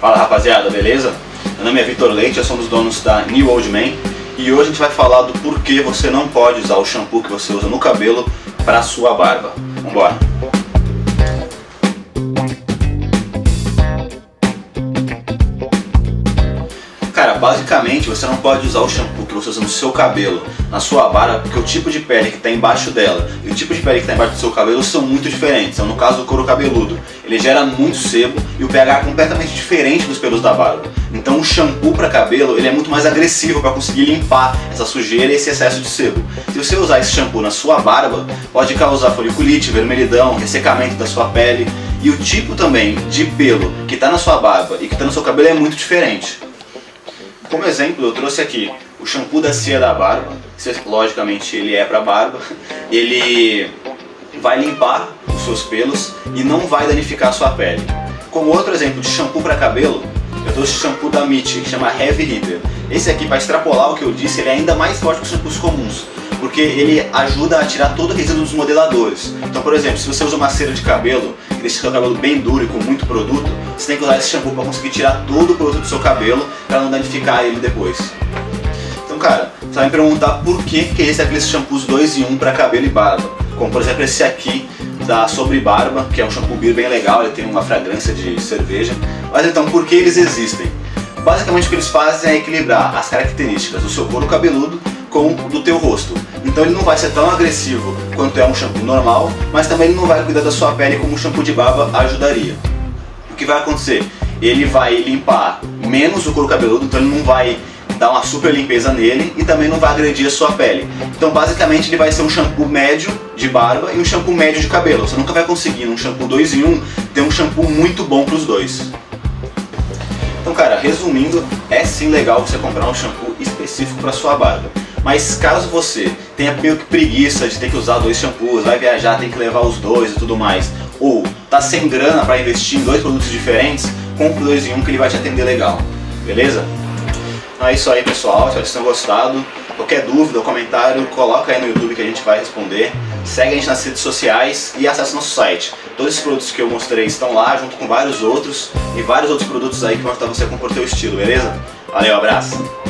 Fala rapaziada, beleza? Meu nome é Vitor Leite, eu sou um dos donos da New Old Man e hoje a gente vai falar do porquê você não pode usar o shampoo que você usa no cabelo para sua barba. Vambora! Basicamente você não pode usar o shampoo que você usa no seu cabelo, na sua barba, porque o tipo de pele que está embaixo dela e o tipo de pele que está embaixo do seu cabelo são muito diferentes. Então, no caso do couro cabeludo, ele gera muito sebo e o pH é completamente diferente dos pelos da barba. Então, o shampoo para cabelo ele é muito mais agressivo para conseguir limpar essa sujeira e esse excesso de sebo. Se você usar esse shampoo na sua barba, pode causar foliculite, vermelhidão, ressecamento da sua pele e o tipo também de pelo que está na sua barba e que está no seu cabelo é muito diferente. Como exemplo, eu trouxe aqui o shampoo da cia da barba, logicamente ele é para barba, ele vai limpar os seus pelos e não vai danificar a sua pele. Como outro exemplo de shampoo para cabelo, eu trouxe o shampoo da Mitty, que chama Heavy Hitter. Esse aqui, para extrapolar o que eu disse, ele é ainda mais forte que os shampoos comuns porque ele ajuda a tirar todo o resíduo dos modeladores. Então, por exemplo, se você usa uma cera de cabelo que deixa seu cabelo bem duro e com muito produto, você tem que usar esse shampoo para conseguir tirar todo o produto do seu cabelo para não danificar ele depois. Então, cara, você vai me perguntar por que, que esse é aqueles shampoos 2 em 1 para cabelo e barba. Como, por exemplo, esse aqui da Sobre Barba, que é um shampoo beer bem legal, ele tem uma fragrância de cerveja. Mas então, por que eles existem? Basicamente o que eles fazem é equilibrar as características do seu couro cabeludo com o do teu rosto. Então ele não vai ser tão agressivo quanto é um shampoo normal, mas também ele não vai cuidar da sua pele como um shampoo de barba ajudaria. O que vai acontecer? Ele vai limpar menos o couro cabeludo, então ele não vai dar uma super limpeza nele e também não vai agredir a sua pele. Então basicamente ele vai ser um shampoo médio de barba e um shampoo médio de cabelo. Você nunca vai conseguir num shampoo 2 em 1 um, ter um shampoo muito bom para os dois. Então cara, resumindo, é sim legal você comprar um shampoo específico para sua barba. Mas caso você tenha meio que preguiça de ter que usar dois shampoos, vai viajar, tem que levar os dois e tudo mais, ou tá sem grana para investir em dois produtos diferentes, compre dois em um que ele vai te atender legal, beleza? Então é isso aí pessoal, espero que vocês tenham gostado. Qualquer dúvida ou comentário, coloca aí no YouTube que a gente vai responder. Segue a gente nas redes sociais e acesse nosso site. Todos esses produtos que eu mostrei estão lá, junto com vários outros e vários outros produtos aí que vão ajudar você a compor teu estilo, beleza? Valeu, abraço!